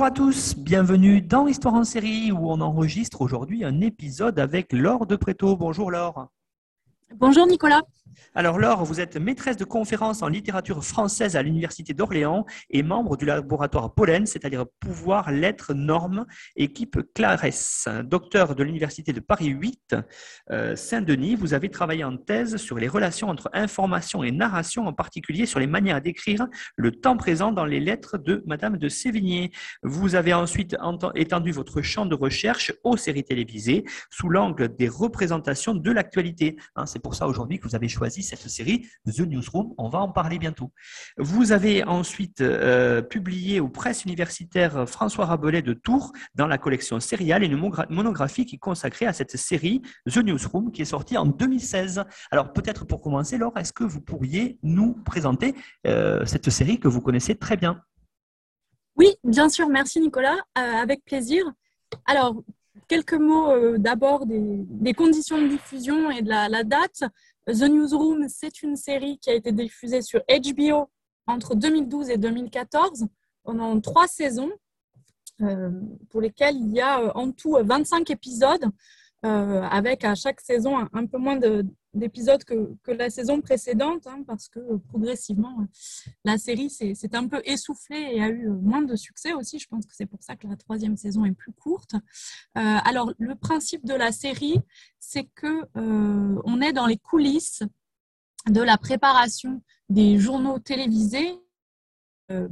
Bonjour à tous, bienvenue dans Histoire en série où on enregistre aujourd'hui un épisode avec Laure de Préto. Bonjour Laure. Bonjour Nicolas. Alors Laure, vous êtes maîtresse de conférences en littérature française à l'Université d'Orléans et membre du laboratoire Pollen, c'est-à-dire pouvoir, lettres, normes, équipe Clarès. Docteur de l'Université de Paris 8, euh, Saint-Denis, vous avez travaillé en thèse sur les relations entre information et narration, en particulier sur les manières d'écrire le temps présent dans les lettres de Madame de Sévigné. Vous avez ensuite étendu votre champ de recherche aux séries télévisées sous l'angle des représentations de l'actualité. Hein, c'est pour ça aujourd'hui que vous avez choisi cette série The Newsroom. On va en parler bientôt. Vous avez ensuite euh, publié aux presses universitaires François Rabelais de Tours dans la collection Serial une monographie qui est consacrée à cette série The Newsroom qui est sortie en 2016. Alors peut-être pour commencer, Laure, est-ce que vous pourriez nous présenter euh, cette série que vous connaissez très bien? Oui, bien sûr. Merci Nicolas. Euh, avec plaisir. Alors, quelques mots d'abord des, conditions de diffusion et de la date. The Newsroom, c'est une série qui a été diffusée sur HBO entre 2012 et 2014 pendant trois saisons, euh, pour lesquelles il y a euh, en tout 25 épisodes euh, avec à chaque saison un, peu moins d'épisodes que, la saison précédente, hein, parce que progressivement, la série s'est un peu essoufflée et a eu moins de succès aussi. Je pense que c'est pour ça que la troisième saison est plus courte. Euh, alors, le principe de la série, c'est que euh, on est dans les coulisses de la préparation des journaux télévisés euh,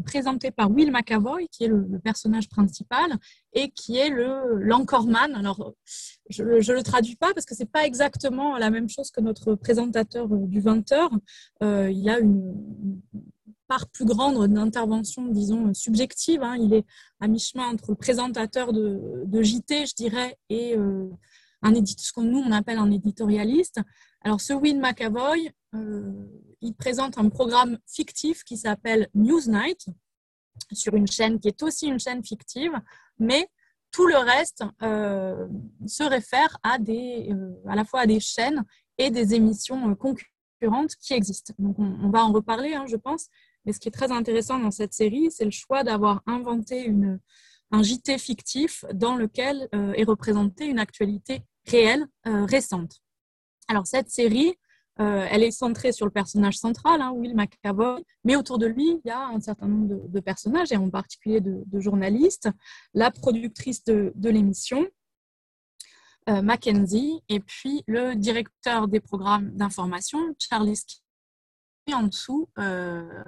présenté par Will McAvoy, qui est le, personnage principal, et qui est le. Alors, je ne le traduis pas parce que c'est pas exactement la même chose que notre présentateur euh, du 20h. Euh, il a une, part plus grande d'intervention, disons, subjective. Hein. Il est à mi-chemin entre le présentateur de, JT, je dirais, et un édite, ce que nous, on appelle un éditorialiste. Alors, ce Will McAvoy, euh, il présente un programme fictif qui s'appelle Newsnight sur une chaîne qui est aussi une chaîne fictive, mais tout le reste euh, se réfère à, des, euh, à la fois à des chaînes et des émissions concurrentes qui existent. Donc on, va en reparler, hein, je pense. Mais ce qui est très intéressant dans cette série, c'est le choix d'avoir inventé une, un JT fictif dans lequel est représentée une actualité réelle, récente. Alors cette série, euh, elle est centrée sur le personnage central, hein, Will McAvoy, mais autour de lui, il y a un certain nombre de, personnages, et en particulier de, journalistes. La productrice de, l'émission, euh, Mackenzie, et puis le directeur des programmes d'information, Charlie et en dessous, euh,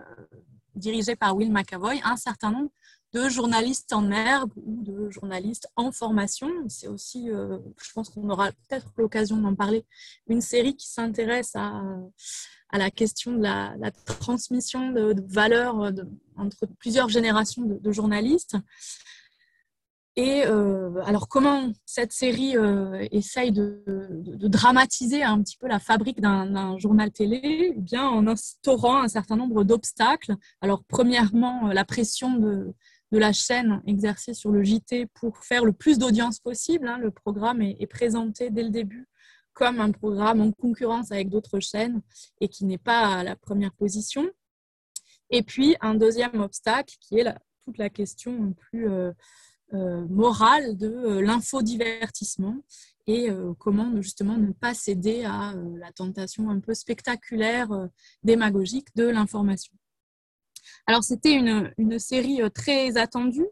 dirigé par Will McAvoy, un certain nombre de journalistes en herbe ou de journalistes en formation. C'est aussi, euh, je pense qu'on aura peut-être l'occasion d'en parler, une série qui s'intéresse à, la question de la, transmission de, valeurs entre plusieurs générations de, journalistes. Et euh, alors, comment cette série euh, essaye de, de, dramatiser un petit peu la fabrique d'un journal télé? Eh bien, En instaurant un certain nombre d'obstacles. Alors, premièrement, la pression de, de la chaîne exercée sur le JT pour faire le plus d'audience possible. Hein. Le programme est, présenté dès le début comme un programme en concurrence avec d'autres chaînes et qui n'est pas à la première position. Et puis, un deuxième obstacle qui est toute la question plus euh, euh, morale de euh, l'infodivertissement et comment justement ne pas céder à la tentation un peu spectaculaire, démagogique de l'information. Alors, c'était une, série euh, très attendue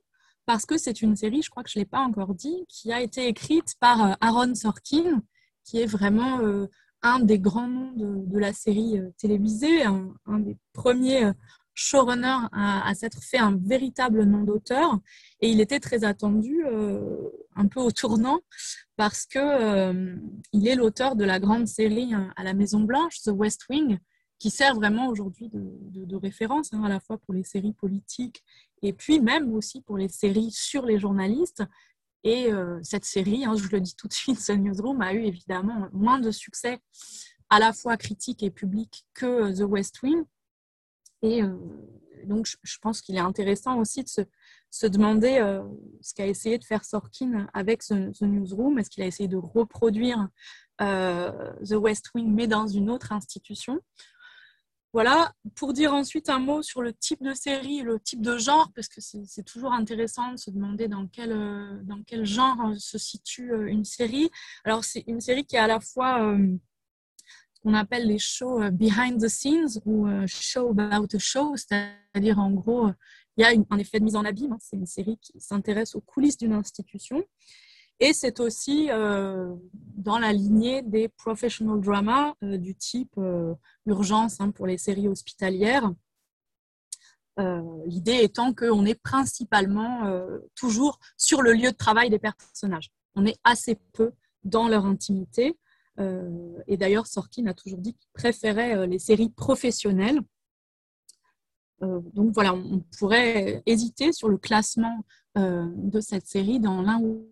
parce que c'est une série, je crois que je ne l'ai pas encore dit, qui a été écrite par euh, Aaron Sorkin, qui est vraiment euh, un des grands noms de, la série télévisée, un, des premiers showrunners à, s'être fait un véritable nom d'auteur. Et il était très attendu, un peu au tournant, parce que il est l'auteur de la grande série à la Maison Blanche, The West Wing, qui sert vraiment aujourd'hui de, référence, hein, à la fois pour les séries politiques et puis même aussi pour les séries sur les journalistes. Et cette série, hein, je le dis tout de suite, The Newsroom a eu évidemment moins de succès à la fois critique et public que The West Wing. Et donc, je pense qu'il est intéressant aussi de se, demander ce qu'a essayé de faire Sorkin avec The, Newsroom. Est-ce qu'il a essayé de reproduire The West Wing, mais dans une autre institution? Voilà, pour dire ensuite un mot sur le type de série, le type de genre, parce que c'est toujours intéressant de se demander dans quel, quel genre se situe une série. Alors, c'est une série qui est à la fois qu'on appelle les shows euh, behind the scenes ou euh, show about a show, c'est-à-dire en gros, il y a un effet de mise en abîme. Hein. c'est une série qui s'intéresse aux coulisses d'une institution. Et c'est aussi euh, dans la lignée des professional dramas du type urgence hein, pour les séries hospitalières. L'idée étant qu'on est principalement toujours sur le lieu de travail des personnages. On est assez peu dans leur intimité. Euh, et d'ailleurs, Sorkin a toujours dit qu'il préférait euh, les séries professionnelles. Euh, donc voilà, on pourrait hésiter sur le classement de cette série dans l'un ou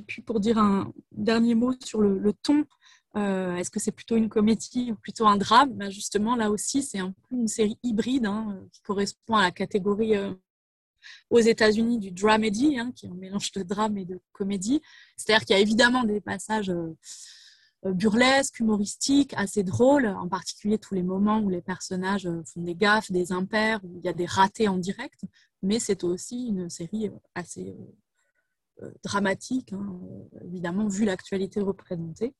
et puis pour dire un dernier mot sur le, ton, est-ce que c'est plutôt une comédie ou plutôt un drame? Ben Justement, là aussi, c'est un peu une série hybride hein, qui correspond à la catégorie aux États-Unis du dramedy, hein, qui est un mélange de drame et de comédie. C'est-à-dire qu'il y a évidemment des passages euh, burlesque, humoristique, assez drôle, en particulier tous les moments où les personnages euh, font des gaffes, des impairs, où il y a des ratés en direct, mais c'est aussi une série euh, assez dramatique, hein, évidemment, vu l'actualité représentée,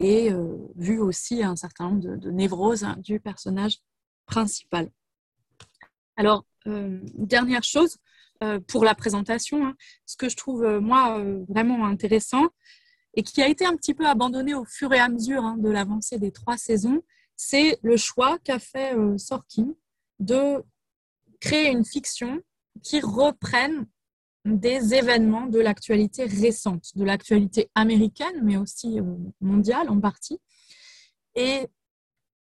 et vu aussi un certain nombre de, névroses hein, du personnage principal. Alors, dernière chose, pour la présentation, hein, ce que je trouve, moi, vraiment intéressant, et qui a été un petit peu abandonné au fur et à mesure de l'avancée des trois saisons, c'est le choix qu'a fait euh, Sorkin de créer une fiction qui reprenne des événements de l'actualité récente, de l'actualité américaine, mais aussi euh, mondiale en partie. Et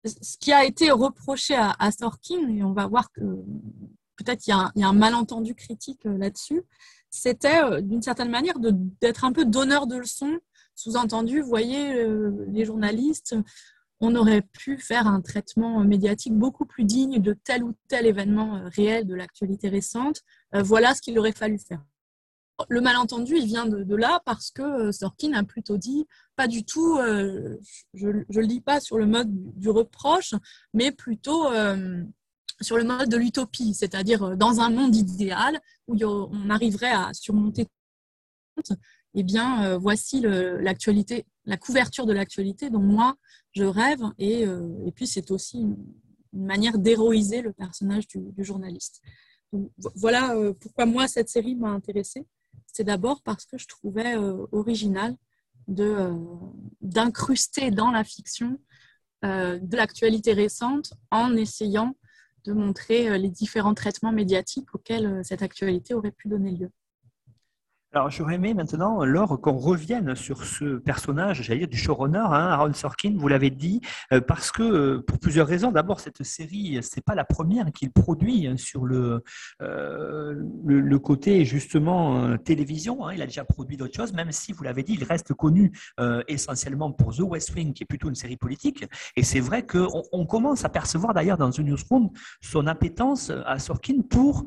ce qui a été reproché à, Sorkin, et on va voir que peut-être il y, a un malentendu critique euh, là-dessus, c'était d'une certaine manière d'être un peu donneur de leçons sous-entendu, voyez, euh, les journalistes, on aurait pu faire un traitement médiatique beaucoup plus digne de tel ou tel événement euh, réel de l'actualité récente. Euh, voilà ce qu'il aurait fallu faire. Le malentendu, il vient de, là parce que Sorkin a plutôt dit, pas du tout, je ne le dis pas sur le mode du reproche, mais plutôt sur le mode de l'utopie, c'est-à-dire dans un monde idéal où on arriverait à surmonter eh bien, euh, voici l'actualité, la couverture de l'actualité dont moi, je rêve. Et, euh, et puis, c'est aussi une, manière d'héroïser le personnage du, journaliste. voilà euh, pourquoi moi, cette série m'a intéressée. C'est d'abord parce que je trouvais original d'incruster dans la fiction de l'actualité récente en essayant de montrer les différents traitements médiatiques auxquels cette actualité aurait pu donner lieu. Alors, j'aurais aimé maintenant, Laure, qu'on revienne sur ce personnage, j'allais dire, du showrunner, hein, Aaron Sorkin, vous l'avez dit, euh, parce que, euh, pour plusieurs raisons. D'abord, cette série, c'est pas la première qu'il produit hein, sur le, euh, le, côté, justement, télévision. Hein. il a déjà produit d'autres choses, même si, vous l'avez dit, il reste connu essentiellement pour The West Wing, qui est plutôt une série politique. Et c'est vrai qu'on on commence à percevoir, d'ailleurs, dans The Newsroom, son appétence à Sorkin pour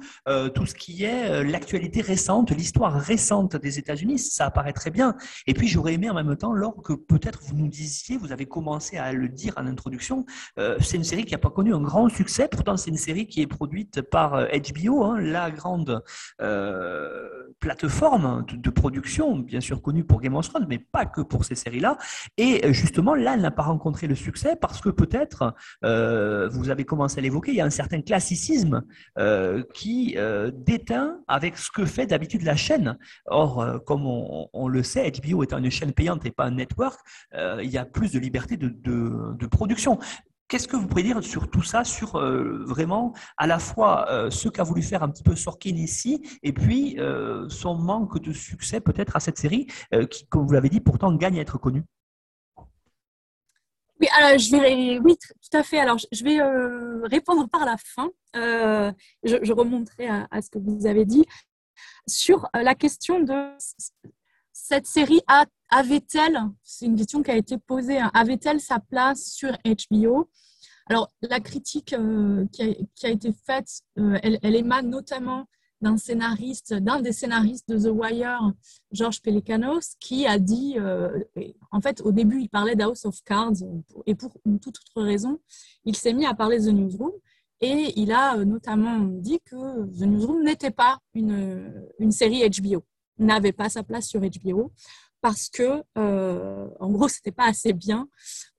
tout ce qui est l'actualité récente, l'histoire récente des États-Unis, ça apparaît très bien. Et puis j'aurais aimé en même temps, lors que peut-être vous nous disiez, vous avez commencé à le dire en introduction, euh, c'est une série qui n'a pas connu un grand succès, pourtant c'est une série qui est produite par HBO, euh, hein, la grande euh, plateforme de, production, bien sûr connue pour Game of Thrones, mais pas que pour ces séries-là. Et justement, là, elle n'a pas rencontré le succès parce que peut-être, vous avez commencé à l'évoquer, il y a un certain classicisme qui déteint avec ce que fait d'habitude la chaîne. Or, euh, comme on, le sait, HBO étant une chaîne payante et pas un network, euh, il y a plus de liberté de, production. Qu'est-ce que vous pouvez dire sur tout ça, sur euh, vraiment à la fois ce qu'a voulu faire un petit peu Sorkin ici, et puis son manque de succès peut-être à cette série, qui, comme vous l'avez dit, pourtant gagne à être connue? Oui, alors je vais, oui, tout à fait. Alors je vais répondre par la fin. je, remonterai à, ce que vous avez dit sur la question de cette série avait-elle, c'est une question qui a été posée, hein, avait-elle sa place sur HBO Alors, la critique euh, qui, a, été faite, euh, elle, émane notamment d'un scénariste, d'un des scénaristes de The Wire, George Pelicanos, qui a dit, euh, en fait, au début, il parlait d'House of Cards, et pour une toute autre raison, il s'est mis à parler de The Newsroom, et il a notamment dit que The Newsroom n'était pas une, une série HBO n'avait pas sa place sur HBO parce que, euh, en gros, c'était pas assez bien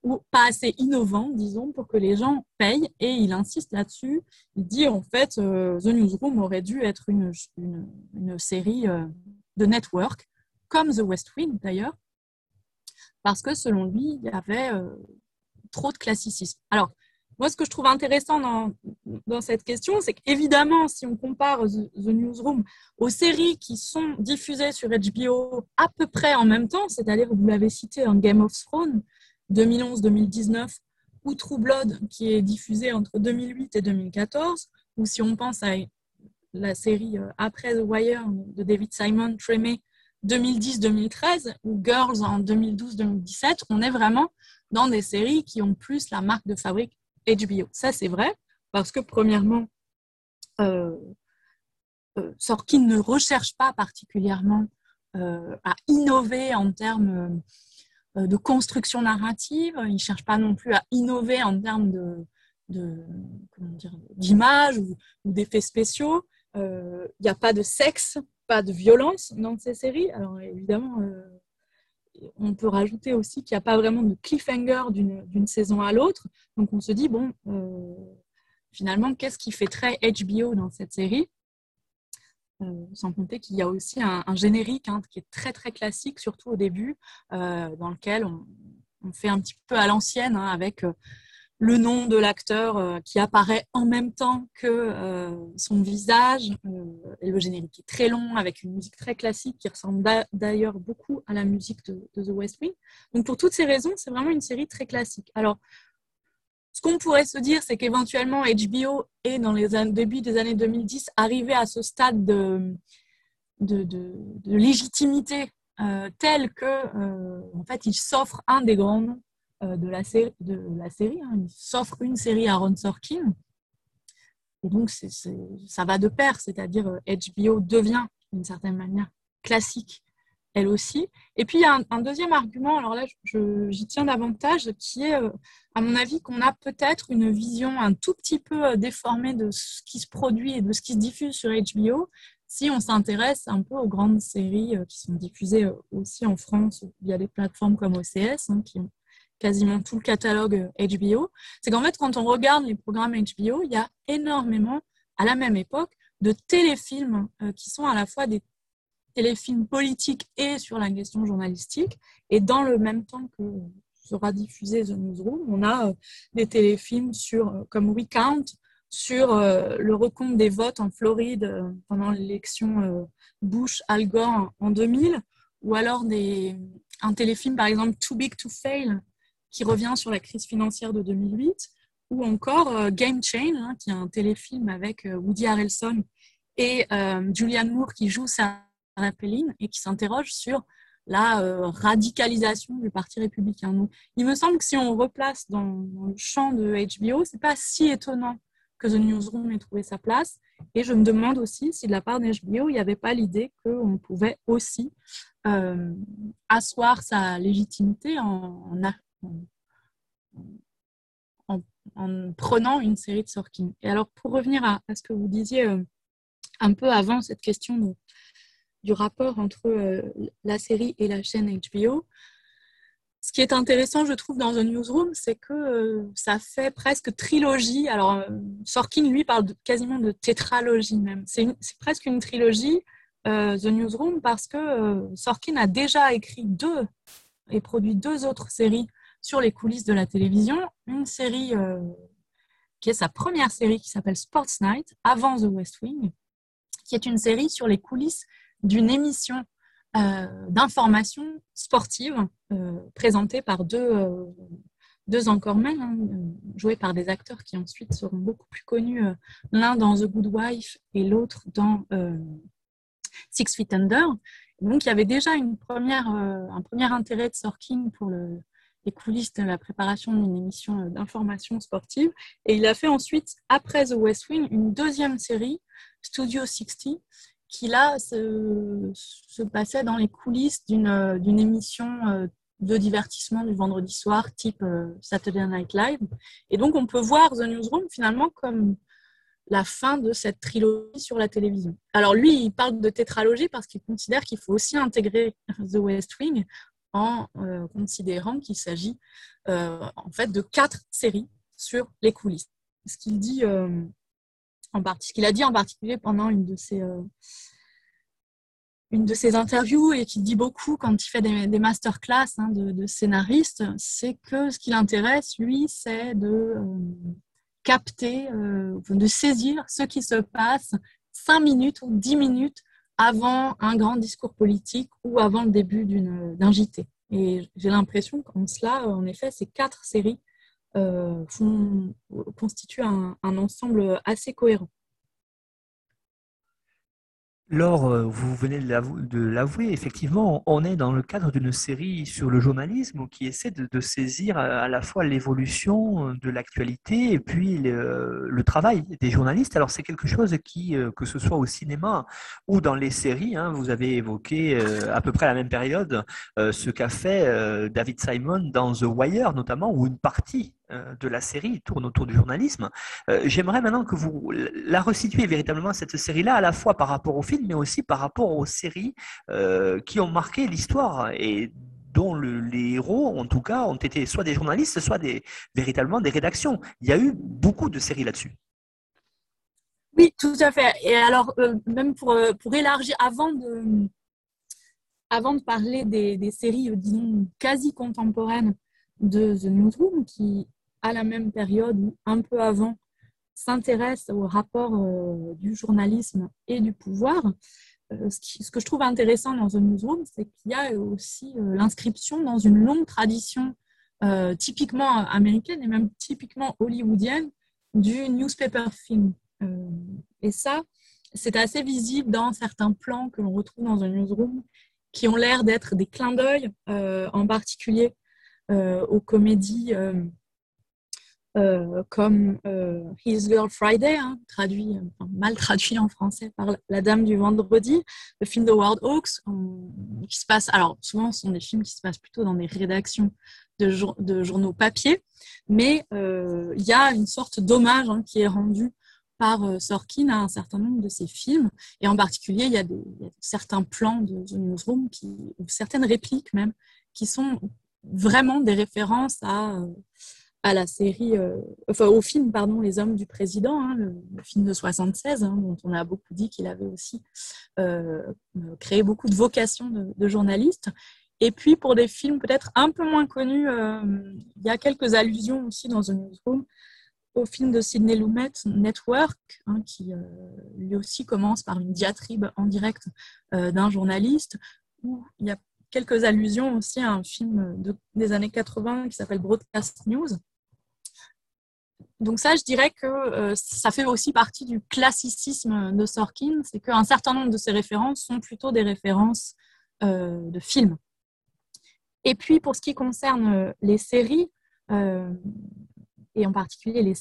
ou pas assez innovant, disons, pour que les gens payent. Et il insiste là-dessus. Il dit en fait, euh, The Newsroom aurait dû être une, une, série euh, de network, comme The West Wing d'ailleurs, parce que selon lui, il y avait trop de classicisme. Alors, moi, ce que je trouve intéressant dans, cette question, c'est qu'évidemment, si on compare The, Newsroom aux séries qui sont diffusées sur HBO à peu près en même temps, c'est-à-dire, vous l'avez cité, un Game of Thrones 2011-2019, ou True Blood qui est diffusé entre 2008 et 2014, ou si on pense à la série euh, après The Wire de David Simon, Tremé, 2010-2013, ou Girls en 2012-2017, on est vraiment dans des séries qui ont plus la marque de fabrique HBO. Ça, c'est vrai, parce que premièrement, euh, euh, Sorkin ne recherche pas particulièrement euh, à innover en termes de construction narrative, il ne cherche pas non plus à innover en termes de, d'image ou, d'effets spéciaux. Il n'y a pas de sexe, pas de violence dans ces séries. Alors évidemment, on peut rajouter aussi qu'il n'y a pas vraiment de cliffhanger d'une saison à l'autre. Donc on se dit, bon, euh, finalement, qu'est-ce qui fait très HBO dans cette série? Euh, Sans compter qu'il y a aussi un, générique hein, qui est très très classique, surtout au début, euh, dans lequel on, fait un petit peu à l'ancienne hein, avec le nom de l'acteur euh, qui apparaît en même temps que euh, son visage. Euh, et le générique est très long, avec une musique très classique qui ressemble d'ailleurs beaucoup à la musique de, The West Wing. Donc pour toutes ces raisons, c'est vraiment une série très classique. Alors, ce qu'on pourrait se dire, c'est qu'éventuellement HBO est, dans les débuts des années 2010, arrivé à ce stade de, légitimité tel que, en fait, il s'offre un des grands noms euh, de la, série, de la série. Il s'offre une série à Ron Sorkin. Et donc, ça va de pair, c'est-à-dire HBO euh, devient, d'une certaine manière, classique, elle aussi. Et puis, il y a un, deuxième argument, alors là, j'y tiens davantage, qui est, euh, à mon avis, qu'on a peut-être une vision un tout petit peu déformée de ce qui se produit et de ce qui se diffuse sur HBO, si on s'intéresse un peu aux grandes séries qui sont diffusées aussi en France via des plateformes comme OCS, hein, qui ont quasiment tout le catalogue HBO, c'est qu'en fait, quand on regarde les programmes HBO, il y a énormément, à la même époque, de téléfilms euh, qui sont à la fois des téléfilms politiques et sur la question journalistique. Et dans le même temps que sera diffusé The Newsroom, on a euh, des téléfilms sur, euh, comme Recount sur le recompte des votes en Floride pendant l'élection Bush-Al Gore en 2000, ou alors des, un téléfilm, par exemple, Too Big to Fail, qui revient sur la crise financière de 2008, ou encore euh, Game Chain, hein, qui est un téléfilm avec euh, Woody Harrelson et euh, Julianne Moore qui joue Sarah Palin et qui s'interroge sur la radicalisation du Parti républicain. Il me semble que si on replace dans, le champ de HBO, c'est pas si étonnant que The Newsroom ait trouvé sa place. Et je me demande aussi si de la part d'HBO, il n'y avait pas l'idée qu'on pouvait aussi asseoir sa légitimité en, en, prenant une série de Sorkin. Et alors, pour revenir à, ce que vous disiez euh, un peu avant cette question du rapport entre euh, la série et la chaîne HBO, ce qui est intéressant, je trouve, dans The Newsroom, c'est que euh, ça fait presque trilogie. Alors, Sorkin, lui, parle quasiment de tétralogie même. C'est presque une trilogie, The Newsroom, parce que Sorkin a déjà écrit deux et produit deux autres séries sur les coulisses de la télévision, une série euh, qui est sa première série qui s'appelle Sports Night, avant The West Wing, qui est une série sur les coulisses d'une émission euh, d'information sportive euh, présentée par deux, deux Anchormen, hein, joués par des acteurs qui ensuite seront beaucoup plus connus, l'un dans The Good Wife et l'autre dans Six Feet Under. Donc, il y avait déjà une première, un premier intérêt de Sorkin pour le, les coulisses de la préparation d'une émission euh, d'information sportive. Et il a fait ensuite, après The West Wing, une deuxième série, Studio 60, qui là se, passait dans les coulisses d'une euh, émission euh, de divertissement du vendredi soir, type Saturday Night Live. Et donc, on peut voir The Newsroom finalement comme la fin de cette trilogie sur la télévision. Alors lui, il parle de tétralogie parce qu'il considère qu'il faut aussi intégrer The West Wing en euh, considérant qu'il s'agit euh, en fait de quatre séries sur les coulisses. Ce qu'il dit euh, en qu'il a dit en particulier pendant une de ses une de ses interviews et qu'il dit beaucoup quand il fait des, des masterclass hein, de, scénaristes, c'est que ce qui l'intéresse, lui, c'est de capter, de saisir ce qui se passe cinq minutes ou dix minutes avant un grand discours politique ou avant le début d'un JT. Et j'ai l'impression qu'en cela, en effet, ces quatre séries euh, constituent un ensemble assez cohérent. Laure, euh, vous venez de l'avouer, effectivement, on est dans le cadre d'une série sur le journalisme qui essaie de, saisir à la fois l'évolution de l'actualité et puis le, travail des journalistes. Alors c'est quelque chose qui, euh, que ce soit au cinéma ou dans les séries, hein, vous avez évoqué euh, à peu près à la même période ce qu'a fait David Simon dans The Wire notamment, ou une partie euh, de la série tourne autour du journalisme. Euh, j'aimerais maintenant que vous la resituez véritablement, cette série-là, à la fois par rapport au film, mais aussi par rapport aux séries euh, qui ont marqué l'histoire et dont les héros, en tout cas, ont été soit des journalistes, soit véritablement des rédactions. Il y a eu beaucoup de séries là-dessus. Oui, tout à fait. Et alors, même pour, pour élargir, avant de, avant de parler des, des séries, disons, quasi contemporaines de The Newsroom, qui à la même période ou un peu avant, s'intéresse au rapport euh, du journalisme et du pouvoir. Euh, ce, que je trouve intéressant dans The Newsroom, c'est qu'il y a aussi euh, l'inscription dans une longue tradition typiquement américaine et même typiquement hollywoodienne du newspaper film. et ça, c'est assez visible dans certains plans que l'on retrouve dans The Newsroom qui ont l'air d'être des clins d'œil, en particulier aux comédies euh, comme euh, His Girl Friday, hein, traduit, mal traduit en français par La Dame du Vendredi, le film de Ward Hawks, qui se passe, alors souvent ce sont des films qui se passent plutôt dans des rédactions de, journaux papier, mais euh, il y a une sorte d'hommage hein, qui est rendu par Sorkin à un certain nombre de ses films, et en particulier il y a, certains plans de The Newsroom, ou certaines répliques même, qui sont vraiment des références à à la série, euh, enfin au film, pardon, Les Hommes du Président, hein, le, film de 76, hein, dont on a beaucoup dit qu'il avait aussi euh, créé beaucoup de vocations de, journaliste. Et puis pour des films peut-être un peu moins connus, euh, il y a quelques allusions aussi dans The Newsroom au film de Sidney Lumet, Network, hein, qui lui aussi commence par une diatribe en direct d'un journaliste, où il y a quelques allusions aussi à un film des années 80 qui s'appelle Broadcast News. Donc ça, je dirais que euh, ça fait aussi partie du classicisme de Sorkin, c'est qu'un certain nombre de ses références sont plutôt des références euh, de films. Et puis pour ce qui concerne euh, les séries, et en particulier les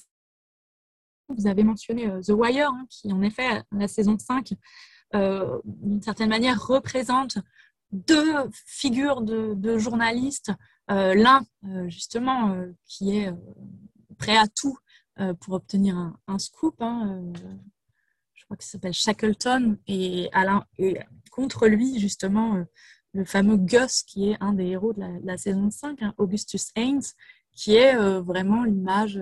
vous avez mentionné The Wire, hein, qui en effet, la saison 5, d'une certaine manière, représente deux figures de, journalistes. Euh, l'un, euh, justement, euh, qui est prêt à tout pour obtenir un, scoop. Hein, je crois qu'il s'appelle Shackleton. Et, contre lui, justement, le fameux Gus, qui est un des héros de la, saison 5, hein, Augustus Haynes, qui est vraiment l'image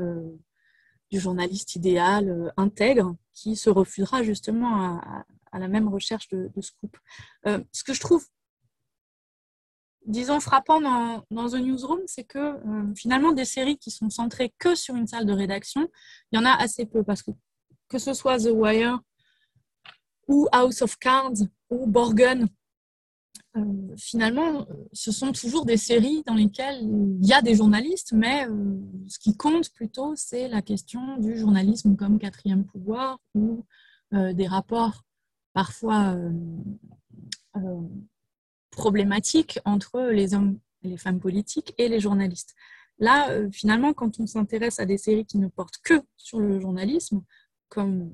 du journaliste idéal, intègre, qui se refusera justement à, la même recherche de, scoop. ce que je trouve disons, frappant dans, The Newsroom, c'est que euh, finalement, des séries qui sont centrées que sur une salle de rédaction, il y en a assez peu. Parce que que ce soit The Wire ou House of Cards ou Borgen, finalement, ce sont toujours des séries dans lesquelles il y a des journalistes, mais ce qui compte plutôt, c'est la question du journalisme comme quatrième pouvoir ou des rapports parfois problématiques entre les hommes et les femmes politiques et les journalistes. Là, euh, finalement, quand on s'intéresse à des séries qui ne portent que sur le journalisme, comme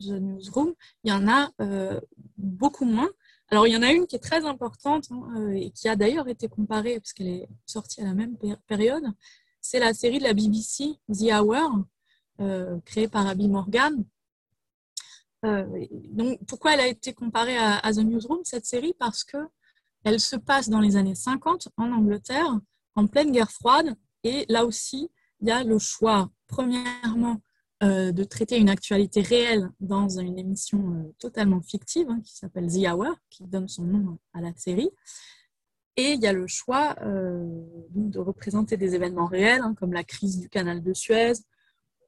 The Newsroom, il y en a euh, beaucoup moins. Alors, il y en a une qui est très importante hein, euh, et qui a d'ailleurs été comparée, parce qu'elle est sortie à la même période, c'est la série de la BBC, The Hour, créée par Abby Morgan. Donc, pourquoi elle a été comparée à, The Newsroom, cette série? Parce que elle se passe dans les années 50 en Angleterre, en pleine guerre froide. Et là aussi, il y a le choix, premièrement, euh, de traiter une actualité réelle dans une émission euh, totalement fictive hein, qui s'appelle The Hour, qui donne son nom à la série. Et il y a le choix euh, de représenter des événements réels, hein, comme la crise du canal de Suez,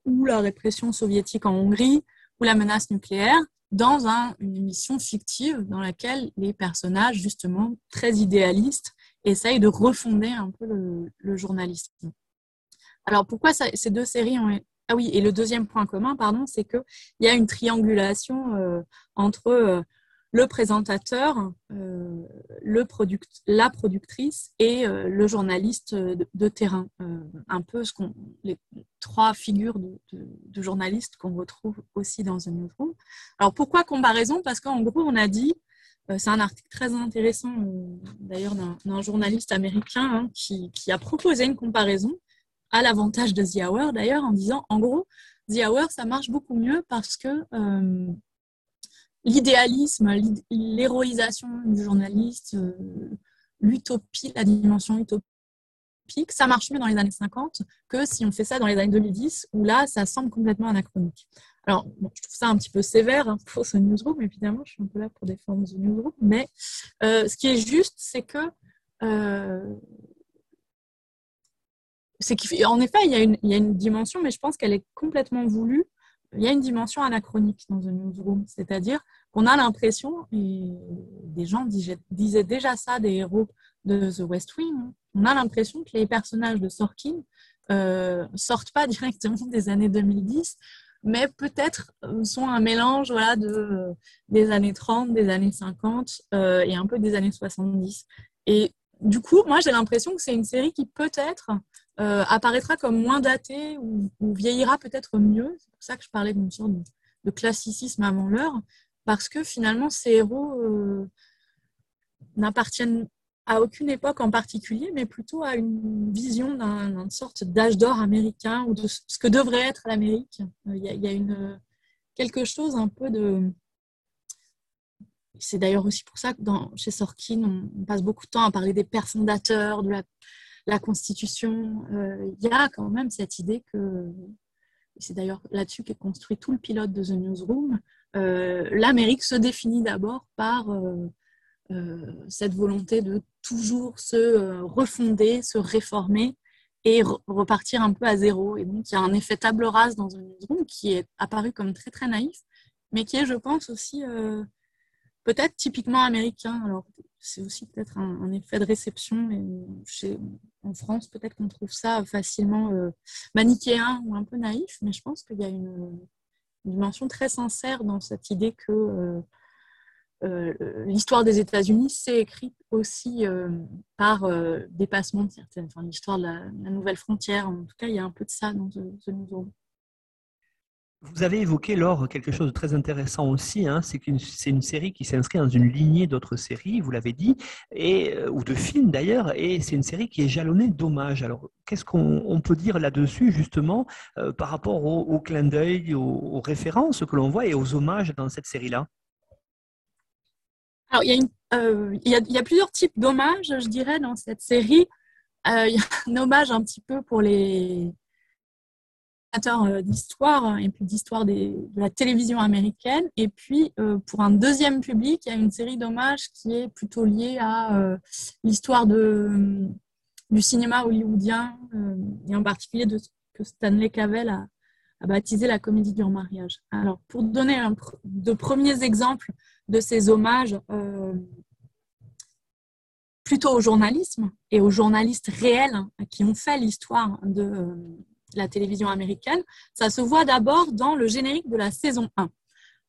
ou la répression soviétique en Hongrie, ou la menace nucléaire, dans une émission fictive dans laquelle les personnages, justement, très idéalistes, essaye de refonder un peu le, journalisme. Alors pourquoi ces deux séries ont... Ah oui, et le deuxième point commun, pardon, c'est qu'il y a une triangulation euh, entre euh, le présentateur, euh, la productrice et le journaliste de, terrain. un peu les trois figures de, de journalistes qu'on retrouve aussi dans The Newsroom. Alors pourquoi comparaison? Parce qu'en gros, on a dit euh, c'est un article très intéressant, euh, d'ailleurs, d'un journaliste américain hein, qui, a proposé une comparaison à l'avantage de The Hour, d'ailleurs, en disant, en gros, The Hour, ça marche beaucoup mieux parce que euh, l'idéalisme, l'héroïsation du journaliste, l'utopie, la dimension utopique, ça marche mieux dans les années 50 que si on fait ça dans les années 2010, où là, ça semble complètement anachronique. Alors, je trouve ça un petit peu sévère hein, pour ce newsroom, évidemment, je suis un peu là pour défendre ce newsroom, mais euh, ce qui est juste, c'est que euh, c'est qu'en effet, il y, a une, il y, a une, dimension, mais je pense qu'elle est complètement voulue. Il y a une dimension anachronique dans The Newsroom, c'est-à-dire qu'on a l'impression, et des gens disaient déjà ça des héros de The West Wing, on a l'impression que les personnages de Sorkin euh, sortent pas directement des années 2010, mais peut-être euh, sont un mélange voilà, de, euh, des années 30, des années 50 euh, et un peu des années 70. Et du coup, moi, j'ai l'impression que c'est une série qui peut-être apparaîtra comme moins datée ou, vieillira peut-être mieux. C'est pour ça que je parlais d'une sorte de, classicisme avant l'heure, parce que finalement, ces héros n'appartiennent à aucune époque en particulier, mais plutôt à une vision d'une sorte d'âge d'or américain ou de ce que devrait être l'Amérique. Euh, il y a, une, quelque chose un peu de... C'est d'ailleurs aussi pour ça que dans, chez Sorkin, on, passe beaucoup de temps à parler des pères fondateurs, de la, la Constitution. Euh, il y a quand même cette idée que, c'est d'ailleurs là-dessus qu'est construit tout le pilote de The Newsroom, euh, l'Amérique se définit d'abord par euh, cette volonté de toujours se refonder, se réformer et repartir un peu à zéro. Et donc, il y a un effet table rase dans un newsroom qui est apparu comme très, très naïf, mais qui est, je pense, aussi peut-être typiquement américain. Alors, c'est aussi peut-être un, effet de réception. En France, peut-être qu'on trouve ça facilement manichéen ou un peu naïf, mais je pense qu'il y a une, dimension très sincère dans cette idée que euh, l'histoire des États-Unis s'est écrite aussi euh, par euh, dépassement de certaines, enfin, l'histoire de la, nouvelle frontière. En tout cas, il y a un peu de ça dans ce, nouveau. Vous avez évoqué, Laure, quelque chose de très intéressant aussi, hein, c'est une série qui s'inscrit dans une lignée d'autres séries, vous l'avez dit, et, ou de films d'ailleurs, et c'est une série qui est jalonnée d'hommages. Alors, qu'est-ce qu'on peut dire là-dessus, justement, par rapport au, clin d'œil, aux, références que l'on voit et aux hommages dans cette série-là? Alors, euh, il y, a, plusieurs types d'hommages, je dirais, dans cette série. Euh, il y a un hommage un petit peu pour les euh, d'histoire hein, et puis d'histoire de la télévision américaine. Et puis, pour un deuxième public, il y a une série d'hommages qui est plutôt liée à l'histoire du cinéma hollywoodien et en particulier de ce que Stanley Cavell a, baptisé la comédie du mariage. Alors, pour donner de premiers exemples de ces hommages, euh, plutôt au journalisme et aux journalistes réels hein, qui ont fait l'histoire de euh, la télévision américaine, ça se voit d'abord dans le générique de la saison 1.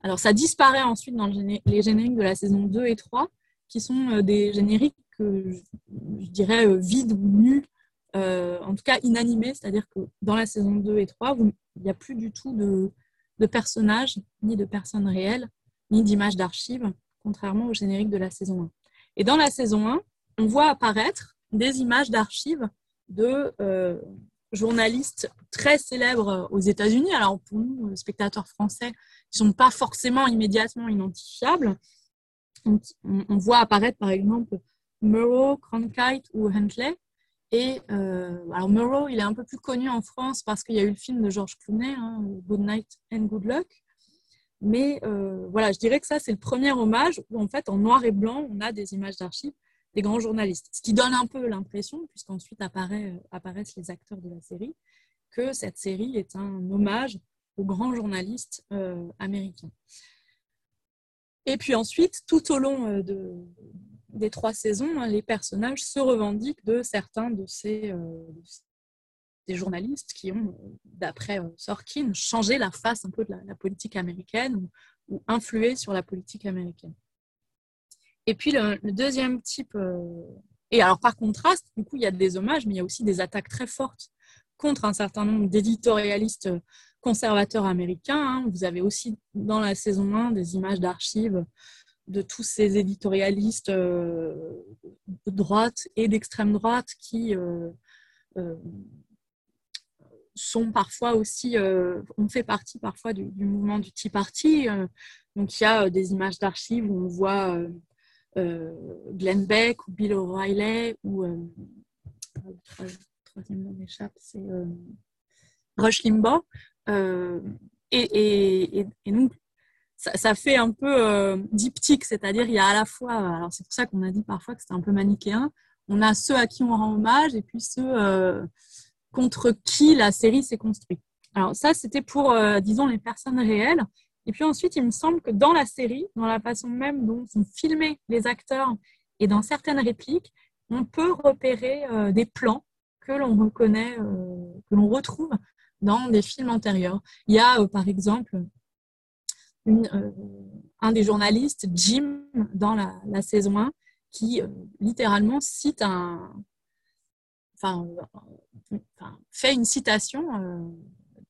Alors ça disparaît ensuite dans les génériques de la saison 2 et 3, qui sont euh, des génériques que je dirais euh, vides ou nus, en tout cas inanimés, c'est-à-dire que dans la saison 2 et 3, il n'y a plus du tout de, personnages, ni de personnes réelles, ni d'images d'archives, contrairement au générique de la saison 1. Et dans la saison 1, on voit apparaître des images d'archives de euh, journalistes très célèbres aux États-Unis. Alors pour nous, spectateurs français, ils ne sont pas forcément immédiatement identifiables. On, voit apparaître par exemple Murrow, Cronkite ou Huntley. Et euh, alors Murrow, il est un peu plus connu en France parce qu'il y a eu le film de George Clooney, hein, Good Night and Good Luck. Mais euh, voilà, je dirais que ça, c'est le premier hommage où en fait, en noir et blanc, on a des images d'archives des grands journalistes. Ce qui donne un peu l'impression, puisqu'ensuite apparaît, apparaissent les acteurs de la série, que cette série est un hommage aux grands journalistes euh, américains. Et puis ensuite, tout au long euh, de, des trois saisons, hein, les personnages se revendiquent de certains de ces, euh, journalistes qui ont, d'après Sorkin, changé la face un peu de la, politique américaine ou influé sur la politique américaine. Et puis le, deuxième type, euh, et alors par contraste, du coup, il y a des hommages, mais il y a aussi des attaques très fortes contre un certain nombre d'éditorialistes conservateurs américains. Hein. Vous avez aussi dans la saison 1 des images d'archives de tous ces éditorialistes euh, de droite et d'extrême droite qui euh, sont parfois aussi, ont fait partie parfois du, mouvement du Tea Party. donc il y a des images d'archives où on voit euh, Glenn Beck ou Bill O'Reilly ou euh, le troisième nom c'est euh, Rush Limbaugh. Et, donc, ça, fait un peu diptyque, c'est-à-dire il y a à la fois, alors c'est pour ça qu'on a dit parfois que c'était un peu manichéen, on a ceux à qui on rend hommage et puis ceux contre qui la série s'est construite. Alors ça, c'était pour, disons, les personnes réelles. Et puis ensuite, il me semble que dans la série, dans la façon même dont sont filmés les acteurs et dans certaines répliques, on peut repérer euh, des plans que l'on reconnaît, euh, que l'on retrouve dans des films antérieurs. Il y a euh, par exemple un des journalistes, Jim, dans la, saison 1, qui littéralement cite un, enfin, fait une citation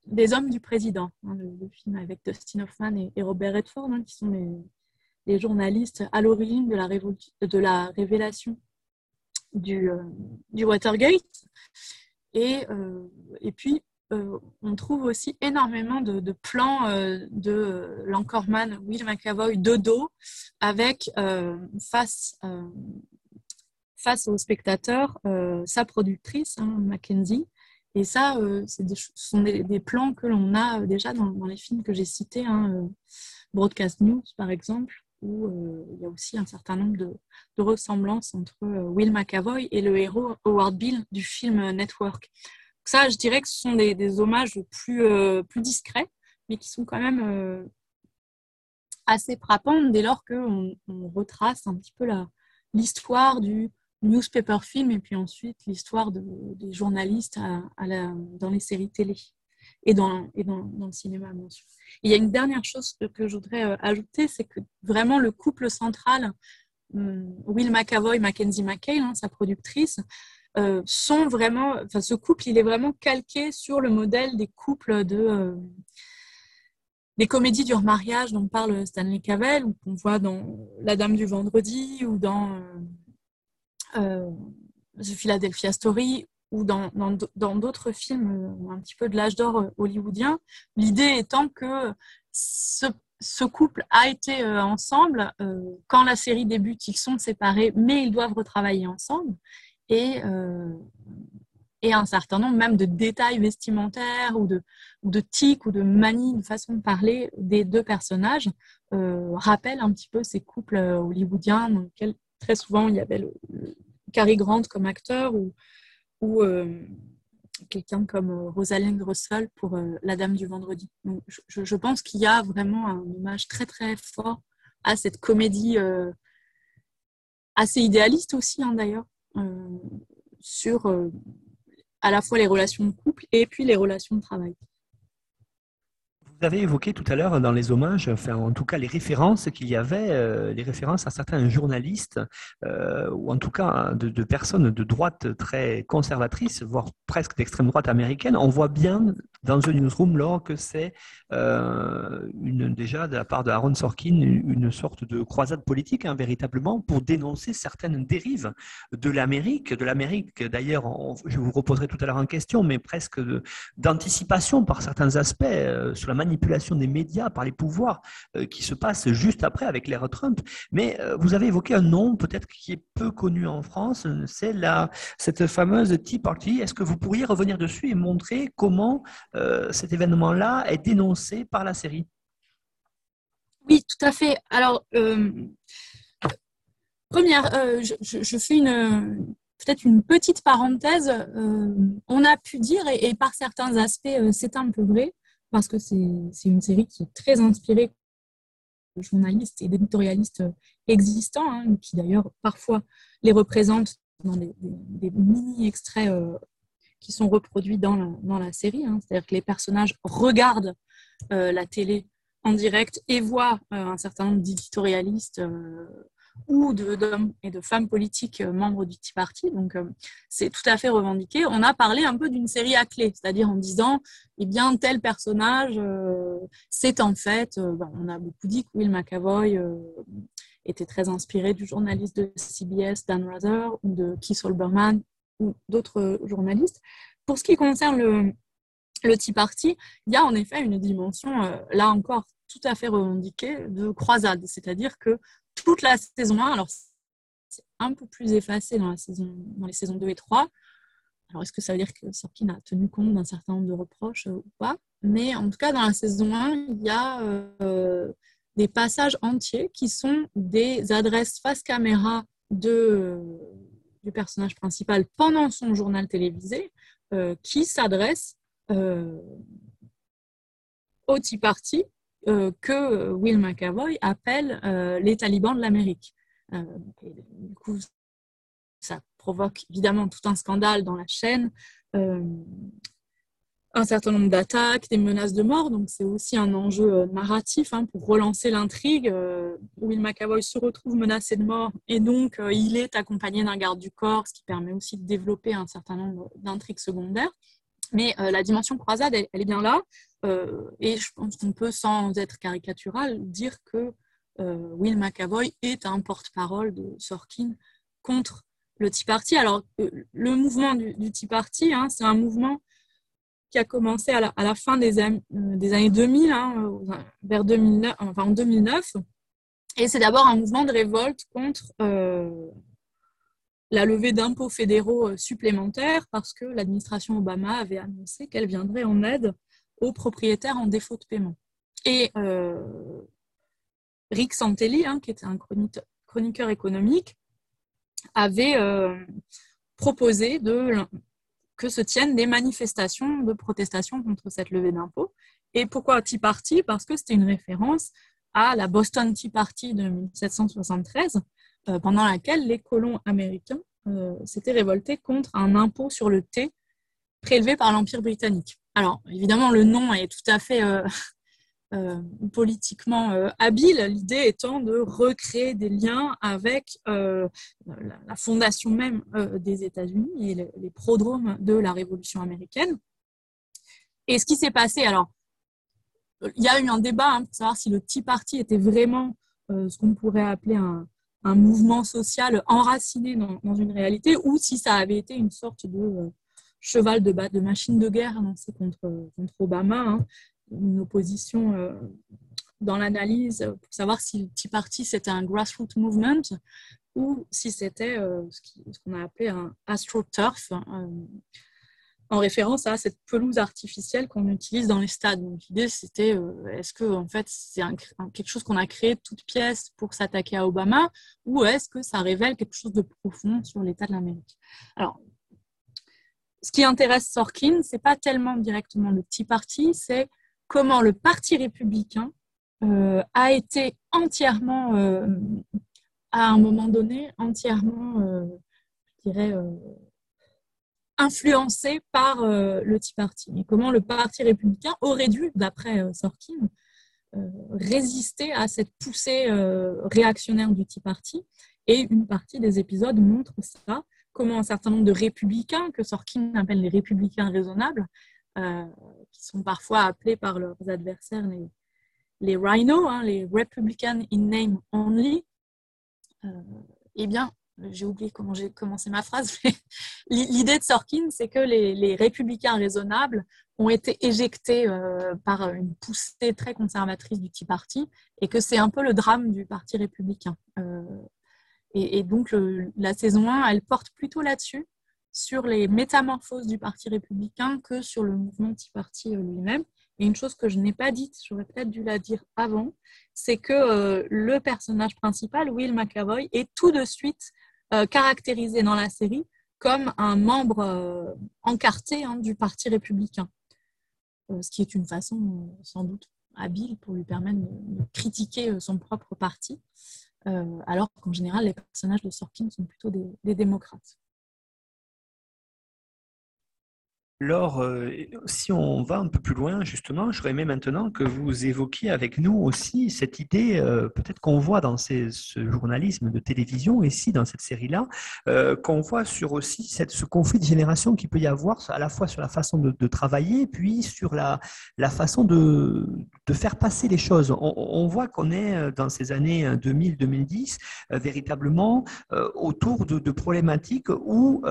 des hommes du président, hein, le, film avec Dustin Hoffman et, Robert Redford, hein, qui sont les, journalistes à l'origine de la, révélation du, euh, du Watergate. Et, euh, puis, euh, on trouve aussi énormément de, plans de l'encoreman Will McAvoy de dos avec face, face au spectateur sa productrice, hein, Mackenzie, et ça, euh, ce sont des, plans que l'on a euh, déjà dans, les films que j'ai cités, hein, euh, Broadcast News par exemple, où il y a aussi un certain nombre de, ressemblances entre Will McAvoy et le héros Howard Bill du film Network. ça, je dirais que ce sont des, hommages plus, discrets, mais qui sont quand même assez frappants dès lors qu'on on retrace un petit peu l'histoire du newspaper film et puis ensuite l'histoire des journalistes dans les séries télé et dans, le cinéma, il y a une dernière chose que, je voudrais euh, ajouter, c'est que vraiment le couple central, hum, Will McAvoy, Mackenzie McKay, hein, sa productrice, euh, sont vraiment, enfin, ce couple, il est vraiment calqué sur le modèle des couples de, euh, des comédies du remariage dont parle Stanley Cavell, qu'on voit dans La Dame du Vendredi ou dans The Philadelphia Story ou dans, dans, d'autres films euh, un petit peu de l'âge d'or euh, hollywoodien, l'idée étant que ce, couple a été ensemble. quand la série débute, ils sont séparés, mais ils doivent retravailler ensemble. Et, et un certain nombre même de détails vestimentaires ou de, ou de tics ou de manies, de façon de parler des deux personnages rappellent un petit peu ces couples hollywoodiens dans lesquels très souvent, il y avait le, Cary Grant comme acteur ou, ou euh, quelqu'un comme euh, Rosalind Russell pour euh, La Dame du Vendredi. Donc, je, je, pense qu'il y a vraiment un hommage très très fort à cette comédie assez idéaliste aussi hein, d'ailleurs, sur à la fois les relations de couple et puis les relations de travail. Avez évoqué tout à l'heure dans les hommages, enfin en tout cas les références qu'il y avait, euh, les références à certains journalistes, euh, ou en tout cas de, personnes de droite très conservatrices, voire presque d'extrême droite américaine. On voit bien dans The Newsroom, lors que c'est euh, déjà de la part de Aaron Sorkin une, sorte de croisade politique, hein, véritablement, pour dénoncer certaines dérives de l'Amérique, de l'Amérique d'ailleurs, je vous reposerai tout à l'heure en question, mais presque d'anticipation par certains aspects sur la manière manipulation des médias par les pouvoirs euh, qui se passe juste après avec l'ère Trump. Mais euh, vous avez évoqué un nom peut-être qui est peu connu en France, c'est la, cette fameuse Tea Party. Est-ce que vous pourriez revenir dessus et montrer comment euh, cet événement-là est dénoncé par la série? Oui, tout à fait. Alors, première, je, fais une, peut-être une petite parenthèse. on a pu dire, et par certains aspects, c'est un peu vrai, parce que c'est une série qui est très inspirée de journalistes et d'éditorialistes existants, hein, qui d'ailleurs parfois les représentent dans des, mini-extraits euh, qui sont reproduits dans la, série. Hein. C'est-à-dire que les personnages regardent euh, la télé en direct et voient euh, un certain nombre d'éditorialistes ou d'hommes et de femmes politiques euh, membres du Tea Party. Donc, euh, c'est tout à fait revendiqué. On a parlé un peu d'une série à clé, c'est-à-dire en disant, eh bien, tel personnage, euh, c'est en fait, on a beaucoup dit que Will McAvoy était très inspiré du journaliste de CBS, Dan Rather, ou de Keith Olbermann, ou d'autres journalistes. Pour ce qui concerne le, le Tea Party, il y a en effet une dimension, là encore, tout à fait revendiquée de croisade, c'est-à-dire que toute la saison 1. Alors, c'est un peu plus effacé dans, la saison, dans les saisons 2 et 3. Alors, est-ce que ça veut dire que Sorkin a tenu compte d'un certain nombre de reproches euh, ou pas? Mais en tout cas, dans la saison 1, il y a euh, des passages entiers qui sont des adresses face caméra de, du personnage principal pendant son journal télévisé euh, qui s'adresse au Tea Party euh, que Will McAvoy appelle euh, les talibans de l'Amérique. Euh, du coup, ça provoque évidemment tout un scandale dans la chaîne, un certain nombre d'attaques, des menaces de mort. Donc, c'est aussi un enjeu narratif hein, pour relancer l'intrigue. Will McAvoy se retrouve menacé de mort et donc il est accompagné d'un garde du corps, ce qui permet aussi de développer un certain nombre d'intrigues secondaires. Mais la dimension croisade, elle, est bien là. Euh, et je pense qu'on peut, sans être caricatural, dire que euh, Will McAvoy est un porte-parole de Sorkin contre le Tea Party. Alors, euh, le mouvement du, Tea Party, hein, c'est un mouvement qui a commencé à la, fin des, des, années 2000, hein, vers 2009, enfin en 2009. Et c'est d'abord un mouvement de révolte contre la levée d'impôts fédéraux supplémentaires parce que l'administration Obama avait annoncé qu'elle viendrait en aide aux propriétaires en défaut de paiement. Et euh, Rick Santelli, hein, qui était un chroniqueur économique, avait euh, proposé que se tiennent des manifestations de protestation contre cette levée d'impôts. Et pourquoi Tea Party? Parce que c'était une référence à la Boston Tea Party de 1773, euh, pendant laquelle les colons américains s'étaient révoltés contre un impôt sur le thé prélevé par l'Empire britannique. Alors, évidemment, le nom est tout à fait euh, euh, politiquement euh, habile, l'idée étant de recréer des liens avec la, fondation même des États-Unis et les, prodromes de la Révolution américaine. Et ce qui s'est passé, alors, il y a eu un débat hein, pour savoir si le Tea Party était vraiment ce qu'on pourrait appeler un, mouvement social enraciné dans, dans, une réalité ou si ça avait été une sorte de cheval de, de machine de guerre lancé contre, contre Obama, hein. une opposition euh, dans l'analyse pour savoir si le Tea Party c'était un grassroots movement ou si c'était euh, ce qu'on a appelé un astroturf, euh, en référence à cette pelouse artificielle qu'on utilise dans les stades. l'idée c'était est-ce que en fait c'est quelque chose qu'on a créé de toutes pièces pour s'attaquer à Obama ou est-ce que ça révèle quelque chose de profond sur l'état de l'Amérique? Alors ce qui intéresse Sorkin, c'est pas tellement directement le petit parti, c'est comment le Parti républicain euh, a été entièrement euh, à un moment donné, entièrement, je dirais, influencé par le Tea Party. Et comment le Parti républicain aurait dû, d'après Sorkin, résister à cette poussée réactionnaire du Tea Party? Et une partie des épisodes montre ça, comment un certain nombre de républicains, que Sorkin appelle les républicains raisonnables, qui sont parfois appelés par leurs adversaires les, les rhinos, hein, les Republican in name only, eh bien, j'ai oublié comment j'ai commencé ma phrase, l'idée de Sorkin, c'est que les, républicains raisonnables ont été éjectés euh, par une poussée très conservatrice du Tea Party et que c'est un peu le drame du Parti républicain. Euh, et, donc, la saison 1, elle porte plutôt là-dessus, sur les métamorphoses du Parti républicain que sur le mouvement Tea Party euh, lui-même. Et une chose que je n'ai pas dite, j'aurais peut-être dû la dire avant, c'est que le personnage principal, Will McAvoy, est tout de suite euh, caractérisé dans la série comme un membre euh, encarté hein, du Parti républicain, euh, ce qui est une façon sans doute habile pour lui permettre de, critiquer son propre parti, alors qu'en général les personnages de Sorkin sont plutôt des démocrates. Alors, euh, si on va un peu plus loin, justement, j'aurais aimé maintenant que vous évoquiez avec nous aussi cette idée, euh, peut-être qu'on voit dans ce journalisme de télévision, ici dans cette série-là, euh, qu'on voit sur aussi cette, ce conflit de génération qui peut y avoir à la fois sur la façon de, travailler, puis sur la, la façon de, de, faire passer les choses. On, voit qu'on est dans ces années 2000-2010 véritablement autour de problématiques où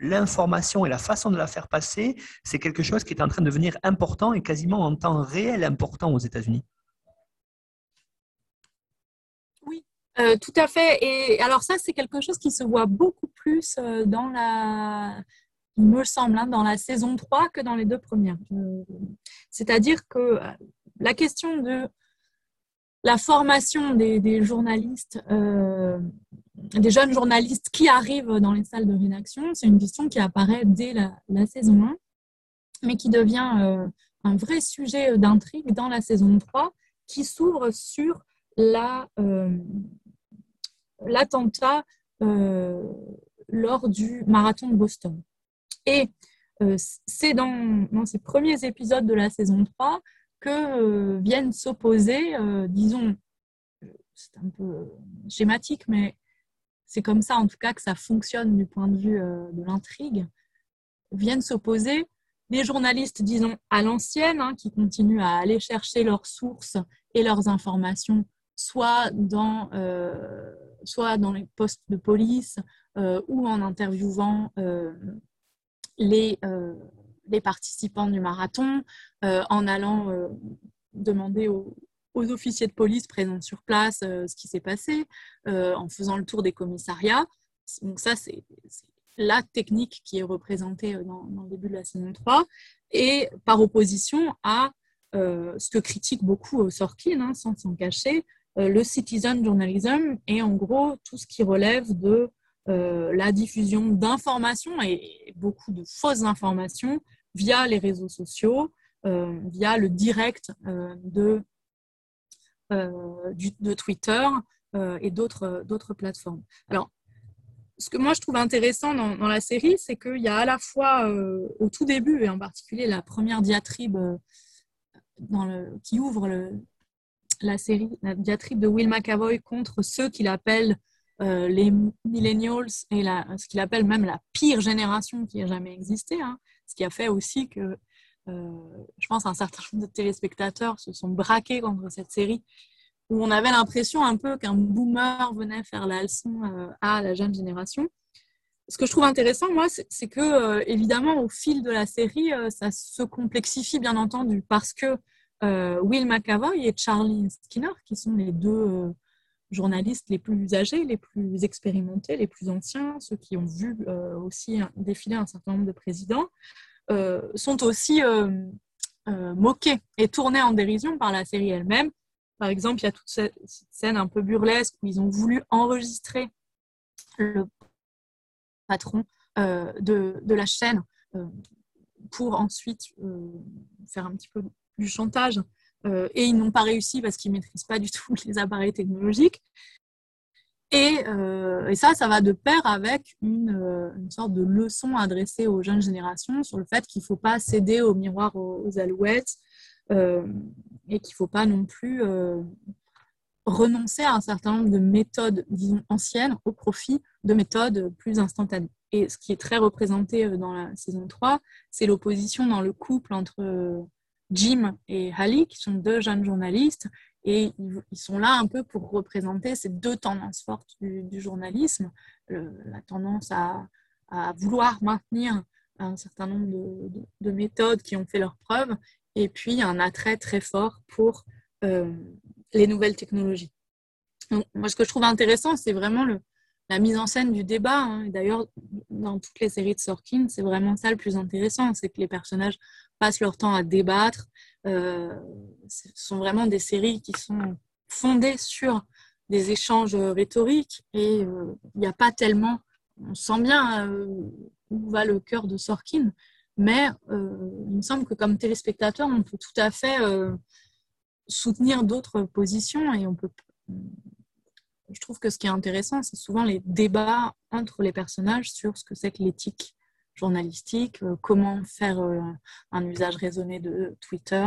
l'information et la façon de la faire passer, c'est quelque chose qui est en train de devenir important et quasiment en temps réel important aux États-Unis. Oui, euh, tout à fait. Et alors ça, c'est quelque chose qui se voit beaucoup plus euh, dans la, il me semble, hein, dans la saison 3 que dans les deux premières. Euh, c'est-à-dire que la question de la formation des, journalistes, des jeunes journalistes qui arrivent dans les salles de rédaction, c'est une question qui apparaît dès la, saison 1, mais qui devient euh, un vrai sujet d'intrigue dans la saison 3, qui s'ouvre sur euh, l'attentat lors du marathon de Boston. Et c'est dans, dans, ces premiers épisodes de la saison 3 que euh, viennent s'opposer, euh, disons, c'est un peu schématique, mais c'est comme ça en tout cas que ça fonctionne du point de vue euh, de l'intrigue, viennent s'opposer les journalistes, disons, à l'ancienne, hein, qui continuent à aller chercher leurs sources et leurs informations, soit dans, soit dans les postes de police ou en interviewant les, participants du marathon, euh, en allant euh, demander aux, officiers de police présents sur place euh, ce qui s'est passé, en faisant le tour des commissariats. Donc ça, c'est la technique qui est représentée dans, le début de la saison 3, et par opposition à ce que critique beaucoup Sorkin, hein, sans s'en cacher, le citizen journalism et en gros tout ce qui relève de la diffusion d'informations et beaucoup de fausses informations via les réseaux sociaux, euh, via le direct euh, de, euh, de Twitter et d'autres plateformes. Alors, ce que moi je trouve intéressant dans, la série, c'est qu'il y a à la fois au tout début, et en particulier la première diatribe dans qui ouvre la série, la diatribe de Will McAvoy contre ceux qu'il appelle les millennials et ce qu'il appelle même la pire génération qui a jamais existé. Hein ce qui a fait aussi que euh, je pense un certain nombre de téléspectateurs se sont braqués contre cette série où on avait l'impression un peu qu'un boomer venait faire la leçon euh, à la jeune génération. Ce que je trouve intéressant, moi, c'est que, euh, évidemment, au fil de la série, ça se complexifie, bien entendu, parce que Will McAvoy et Charlie Skinner, qui sont les deux journalistes les plus âgés, les plus expérimentés, les plus anciens, ceux qui ont vu euh, aussi défiler un certain nombre de présidents, euh, sont aussi euh, moqués et tournés en dérision par la série elle-même. Par exemple, il y a toute cette scène un peu burlesque où ils ont voulu enregistrer le patron de, de, la chaîne pour ensuite faire un petit peu du chantage euh, et ils n'ont pas réussi parce qu'ils ne maîtrisent pas du tout les appareils technologiques. Et, et, ça, ça va de pair avec une, une, sorte de leçon adressée aux jeunes générations sur le fait qu'il ne faut pas céder au miroir aux, alouettes euh, et qu'il ne faut pas non plus renoncer à un certain nombre de méthodes, disons, anciennes au profit de méthodes plus instantanées. Et ce qui est très représenté euh, dans la saison 3, c'est l'opposition dans le couple entre euh, Jim et Hallie, qui sont deux jeunes journalistes, et ils sont là un peu pour représenter ces deux tendances fortes du, journalisme, la tendance à, vouloir maintenir un certain nombre de, méthodes qui ont fait leurs preuves, et puis un attrait très fort pour euh, les nouvelles technologies. Donc, moi, ce que je trouve intéressant, c'est vraiment le, la mise en scène du débat. Hein. D'ailleurs, dans toutes les séries de Sorkin, c'est vraiment ça le plus intéressant, c'est que les personnages passent leur temps à débattre. Euh, ce sont vraiment des séries qui sont fondées sur des échanges rhétoriques et euh, il n'y a pas tellement, on sent bien euh, où va le cœur de Sorkin, mais il me semble que comme téléspectateur, on peut tout à fait soutenir d'autres positions et on peut. Je trouve que ce qui est intéressant, c'est souvent les débats entre les personnages sur ce que c'est que l'éthique journalistique, euh, comment faire euh, un usage raisonné de Twitter,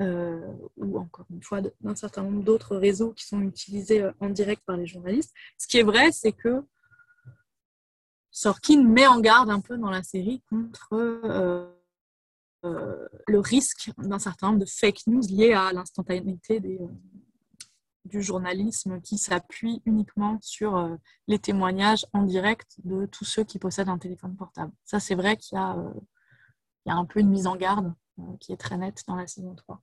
euh, ou encore une fois d'un certain nombre d'autres réseaux qui sont utilisés en direct par les journalistes. Ce qui est vrai, c'est que Sorkin met en garde un peu dans la série contre le risque d'un certain nombre de fake news liés à l'instantanéité euh, du journalisme qui s'appuie uniquement sur euh, les témoignages en direct de tous ceux qui possèdent un téléphone portable. Ça, c'est vrai qu'il y, a un peu une mise en garde qui est très nette dans la saison 3.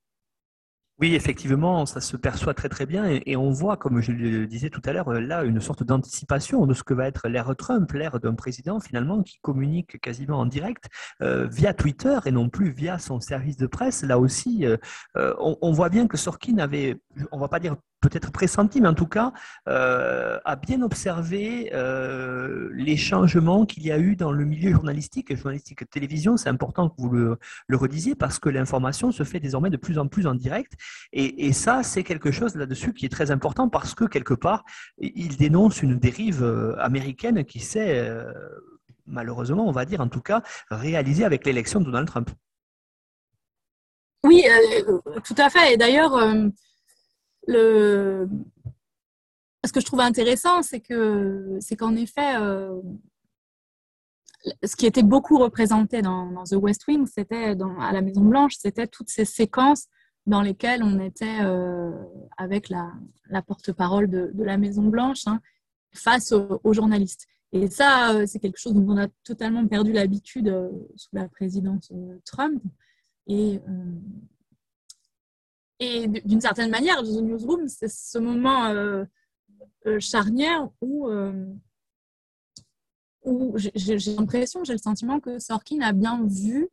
Oui, effectivement, ça se perçoit très très bien et, on voit, comme je le disais tout à l'heure, là une sorte d'anticipation de ce que va être l'ère Trump, l'ère d'un président finalement qui communique quasiment en direct euh, via Twitter et non plus via son service de presse. Là aussi, euh, euh, on, on, voit bien que Sorkin avait, on va pas dire peut-être pressenti, mais en tout cas, euh, a bien observé euh, les changements qu'il y a eu dans le milieu journalistique journalistique télévision. C'est important que vous le, redisiez parce que l'information se fait désormais de plus en plus en direct. Et, ça, c'est quelque chose là-dessus qui est très important parce que quelque part, il dénonce une dérive euh, américaine qui s'est, euh, malheureusement, on va dire en tout cas, réalisée avec l'élection de Donald Trump. Oui, tout à fait. Et d'ailleurs, Ce que je trouve intéressant, c'est que c'est qu'en effet, euh, ce qui était beaucoup représenté dans, The West Wing, c'était à la Maison Blanche, c'était toutes ces séquences dans lesquelles on était euh, avec la, porte-parole de, de, la Maison Blanche hein, face aux, journalistes. Et ça, euh, c'est quelque chose dont on a totalement perdu l'habitude sous la présidence Trump. Et et d'une certaine manière, The Newsroom, c'est ce moment euh, euh, charnière où, euh, j'ai l'impression, j'ai le sentiment que Sorkin a bien vu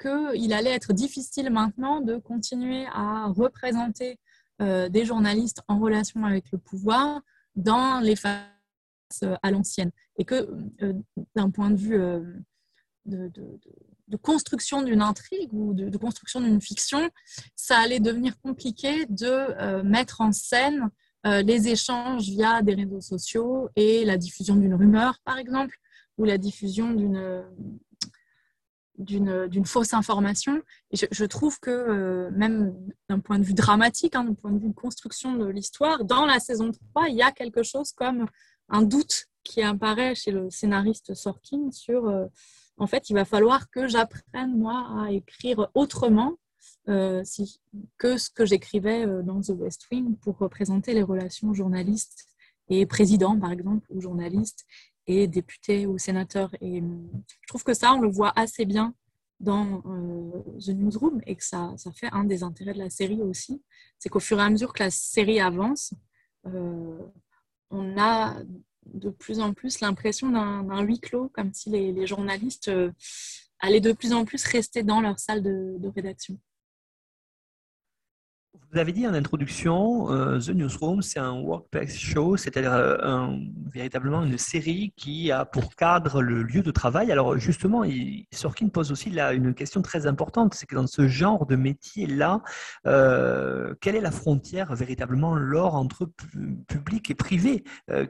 qu'il allait être difficile maintenant de continuer à représenter des journalistes en relation avec le pouvoir dans les phases à l'ancienne. Et que d'un point de vue de construction d'une intrigue ou de, construction d'une fiction, ça allait devenir compliqué de euh, mettre en scène euh, les échanges via des réseaux sociaux et la diffusion d'une rumeur, par exemple, ou la diffusion d'une d'une fausse information. Et je, trouve que euh, même d'un point de vue dramatique, hein, d'un point de vue de construction de l'histoire, dans la saison 3, il y a quelque chose comme un doute qui apparaît chez le scénariste Sorkin sur en fait, il va falloir que j'apprenne, moi, à écrire autrement euh, que ce que j'écrivais euh, dans The West Wing pour représenter les relations journalistes et président, par exemple, ou journaliste, et député ou sénateur. Et euh, je trouve que ça, on le voit assez bien dans The Newsroom et que ça, ça fait un des intérêts de la série aussi. C'est qu'au fur et à mesure que la série avance, on a de plus en plus l'impression d'un huis clos, comme si les, journalistes euh, allaient de plus en plus rester dans leur salle de, rédaction. Vous avez dit en introduction, euh, The Newsroom, c'est un workplace show, c'est-à-dire euh, véritablement une série qui a pour cadre le lieu de travail. Alors justement, Sorkin pose aussi une question très importante, c'est que dans ce genre de métier-là, euh, quelle est la frontière véritablement l'or entre public et privé?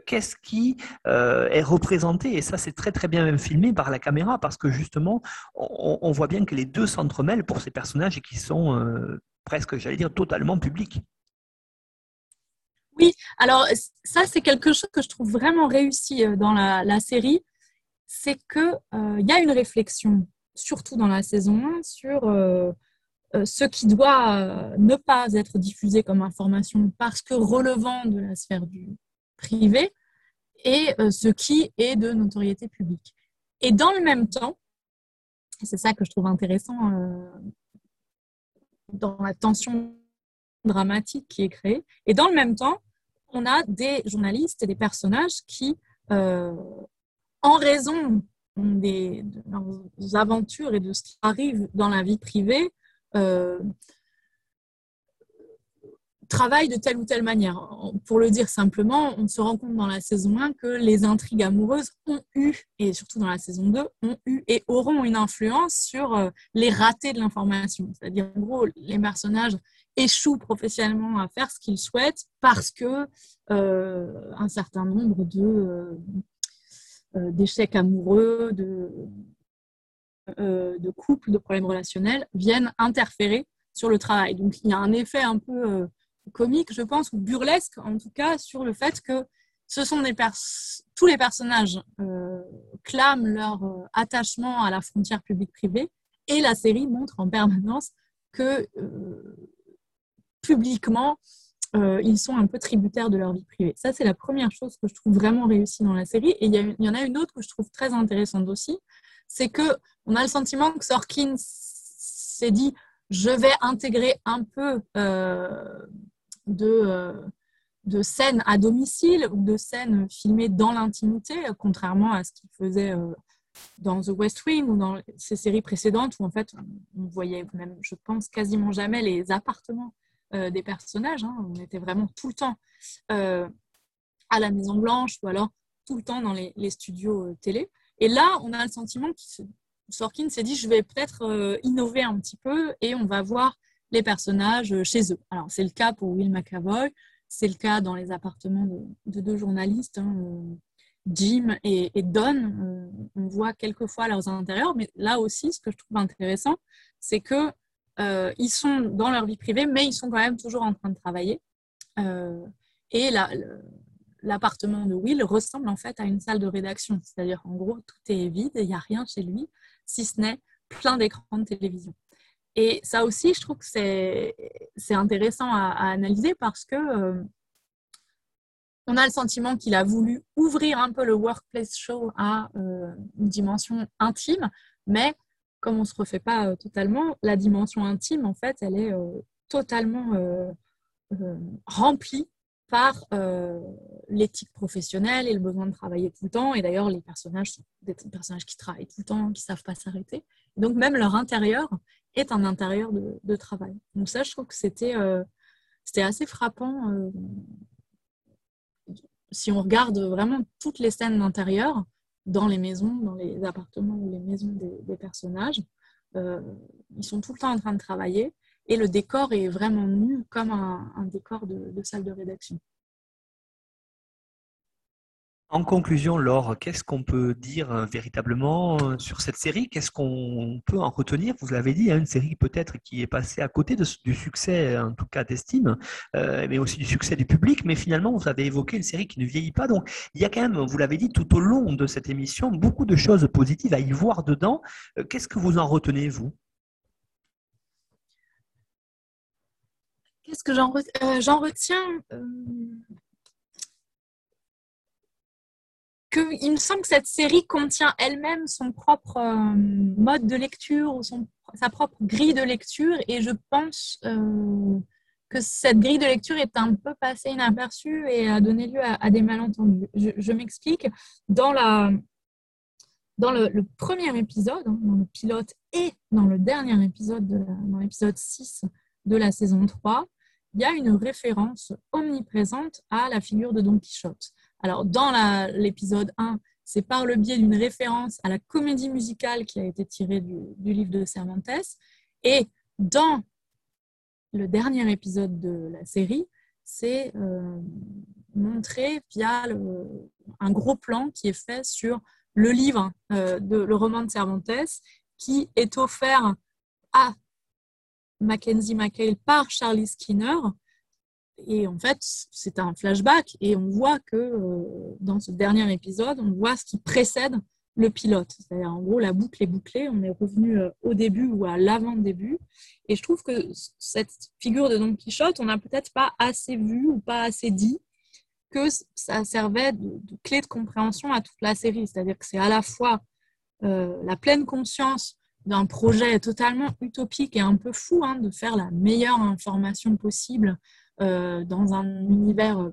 Qu'est-ce qui est représenté? Et ça, c'est très très bien filmé par la caméra parce que justement, on, on voit bien que les deux s'entremêlent pour ces personnages qui sont presque, j'allais dire, totalement public. Oui, alors ça, c'est quelque chose que je trouve vraiment réussi euh, dans la, série. C'est qu'il euh, y a une réflexion, surtout dans la saison 1, sur euh, ce qui doit ne pas être diffusé comme information parce que relevant de la sphère du privé et ce qui est de notoriété publique. Et dans le même temps, c'est ça que je trouve intéressant dans la tension dramatique qui est créée. Et dans le même temps, on a des journalistes et des personnages qui, euh, en raison des, de leurs aventures et de ce qui arrive dans la vie privée, euh, travaille de telle ou telle manière. Pour le dire simplement, on se rend compte dans la saison 1 que les intrigues amoureuses ont eu, et surtout dans la saison 2, ont eu et auront une influence sur euh, les ratés de l'information. C'est-à-dire, en gros, les personnages échouent professionnellement à faire ce qu'ils souhaitent parce que euh, un certain nombre euh, d'échecs amoureux, de couples, de problèmes relationnels viennent interférer sur le travail. Donc il y a un effet un peu comique, je pense, ou burlesque en tout cas, sur le fait que ce sont des tous les personnages euh, clament leur euh, attachement à la frontière publique-privée et la série montre en permanence que euh, publiquement ils sont un peu tributaires de leur vie privée. Ça, c'est la première chose que je trouve vraiment réussie dans la série. Et il y, en a une autre que je trouve très intéressante aussi, c'est que on a le sentiment que Sorkin s'est dit je vais intégrer un peu de scènes à domicile ou de scènes filmées dans l'intimité, contrairement à ce qu'il faisait euh, dans The West Wing ou dans ces séries précédentes où en fait on, voyait même, je pense, quasiment jamais les appartements euh, des personnages. Hein. On était vraiment tout le temps à la Maison Blanche ou alors tout le temps dans les, studios télé. Et là, on a le sentiment que Sorkin s'est dit je vais peut-être innover un petit peu et on va voir les personnages chez eux. Alors, c'est le cas pour Will McAvoy, c'est le cas dans les appartements de, deux journalistes, hein, euh, Jim et, Don. Euh, on, voit quelquefois leurs intérieurs, mais là aussi, ce que je trouve intéressant, c'est que euh, sont dans leur vie privée, mais ils sont quand même toujours en train de travailler. et l'appartement de Will ressemble en fait à une salle de rédaction, c'est-à-dire en gros tout est vide, il n'y a rien chez lui, si ce n'est plein d'écrans de télévision. Et ça aussi, je trouve que c'est intéressant à, analyser parce que euh, on a le sentiment qu'il a voulu ouvrir un peu le workplace show à euh, une dimension intime, mais comme on ne se refait pas euh, totalement, la dimension intime, en fait, elle est totalement remplie par l'éthique professionnelle et le besoin de travailler tout le temps. Et d'ailleurs, les personnages sont des personnages qui travaillent tout le temps, qui ne savent pas s'arrêter. Donc même leur intérieur est un intérieur de, travail. Donc ça, je trouve que c'était euh, assez frappant. Euh, si on regarde vraiment toutes les scènes d'intérieur, dans les maisons, dans les appartements ou les maisons des, personnages, euh, ils sont tout le temps en train de travailler et le décor est vraiment nu comme un, décor de salle de rédaction. En conclusion, Laure, qu'est-ce qu'on peut dire euh, véritablement euh, sur cette série? Qu'est-ce qu'on peut en retenir? Vous l'avez dit, hein, une série peut-être qui est passée à côté du succès, en tout cas d'estime, euh, mais aussi du succès du public. Mais finalement, vous avez évoqué une série qui ne vieillit pas. Donc, il y a quand même, vous l'avez dit tout au long de cette émission, beaucoup de choses positives à y voir dedans. Qu'est-ce que vous en retenez, vous? Qu'est-ce que j'en retiens il me semble que cette série contient elle-même son propre euh, mode de lecture ou son, sa propre grille de lecture et je pense euh, que cette grille de lecture est un peu passée inaperçue et a donné lieu à, des malentendus. Je, m'explique. Dans, la, dans le, premier épisode, hein, dans le pilote et dans le dernier épisode, de dans l'épisode 6 de la saison 3, il y a une référence omniprésente à la figure de Don Quichotte. Alors, dans l'épisode 1, c'est par le biais d'une référence à la comédie musicale qui a été tirée du, livre de Cervantes. Et dans le dernier épisode de la série, c'est euh, montré via un gros plan qui est fait sur le livre, euh, de, le roman de Cervantes, qui est offert à Mackenzie McHale par Charlie Skinner. Et en fait, c'est un flashback et on voit que euh, dans ce dernier épisode, on voit ce qui précède le pilote. C'est-à-dire, en gros, la boucle est bouclée. On est revenu euh, au début ou à l'avant-début. Et je trouve que cette figure de Don Quichotte, on n'a peut-être pas assez vu ou pas assez dit que ça servait de, clé de compréhension à toute la série. C'est-à-dire que c'est à la fois euh, la pleine conscience d'un projet totalement utopique et un peu fou, hein, de faire la meilleure information possible dans un univers euh,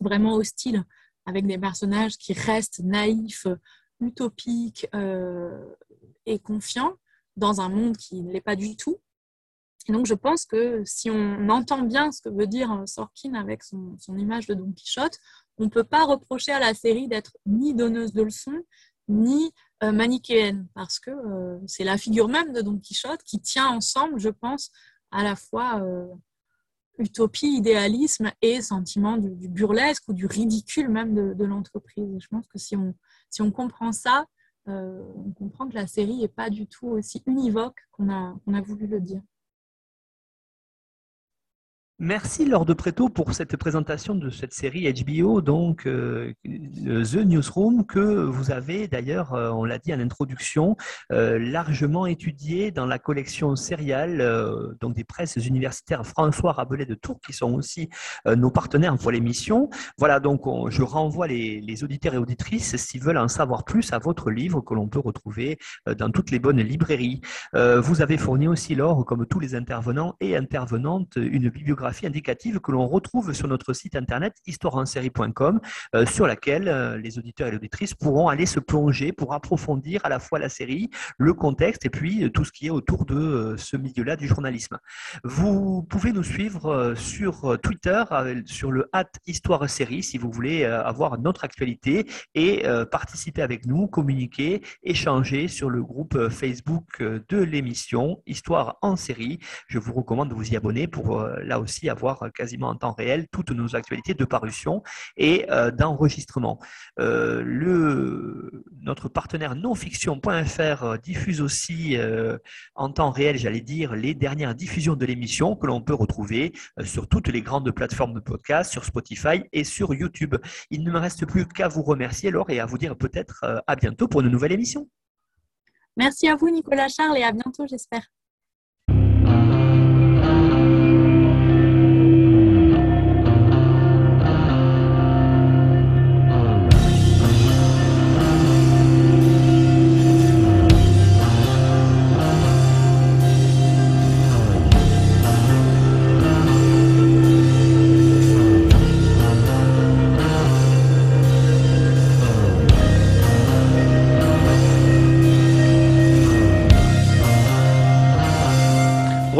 vraiment hostile, avec des personnages qui restent naïfs, utopiques et confiants, dans un monde qui ne l'est pas du tout. Et donc, je pense que si on entend bien ce que veut dire Sorkin avec son, image de Don Quichotte, on ne peut pas reprocher à la série d'être ni donneuse de leçons, ni euh, manichéenne, parce que euh, c'est la figure même de Don Quichotte qui tient ensemble, je pense, à la fois euh, utopie, idéalisme et sentiment du, burlesque ou du ridicule même de, l'entreprise. Je pense que si on, comprend ça, on comprend que la série n'est pas du tout aussi univoque qu'on a voulu le dire. Merci Laure de Préto pour cette présentation de cette série HBO, donc euh, The Newsroom, que vous avez d'ailleurs, euh, on l'a dit en introduction, euh, largement étudié dans la collection sériale donc des presses universitaires François Rabelais de Tours, qui sont aussi nos partenaires pour l'émission. Voilà, donc je renvoie les, les, auditeurs et auditrices, s'ils veulent en savoir plus, à votre livre que l'on peut retrouver dans toutes les bonnes librairies. vous avez fourni aussi, Laure, comme tous les intervenants et intervenantes, une bibliographie indicative que l'on retrouve sur notre site internet histoireensérie.com, euh, sur laquelle euh, les auditeurs et les auditrices pourront aller se plonger pour approfondir à la fois la série, le contexte et puis euh, tout ce qui est autour de ce milieu-là du journalisme. Vous pouvez nous suivre sur Twitter, sur le hat Histoire Série, si vous voulez avoir notre actualité et participer avec nous, communiquer, échanger sur le groupe Facebook de l'émission Histoire en série. Je vous recommande de vous y abonner pour là aussi avoir quasiment en temps réel toutes nos actualités de parution et euh, d'enregistrement. Euh, notre partenaire nonfiction.fr euh, diffuse aussi en temps réel, j'allais dire, les dernières diffusions de l'émission que l'on peut retrouver sur toutes les grandes plateformes de podcast, sur Spotify et sur YouTube. Il ne me reste plus qu'à vous remercier, Laure, et à vous dire peut-être à bientôt pour une nouvelle émission. Merci à vous, Nicolas Charles, et à bientôt, j'espère.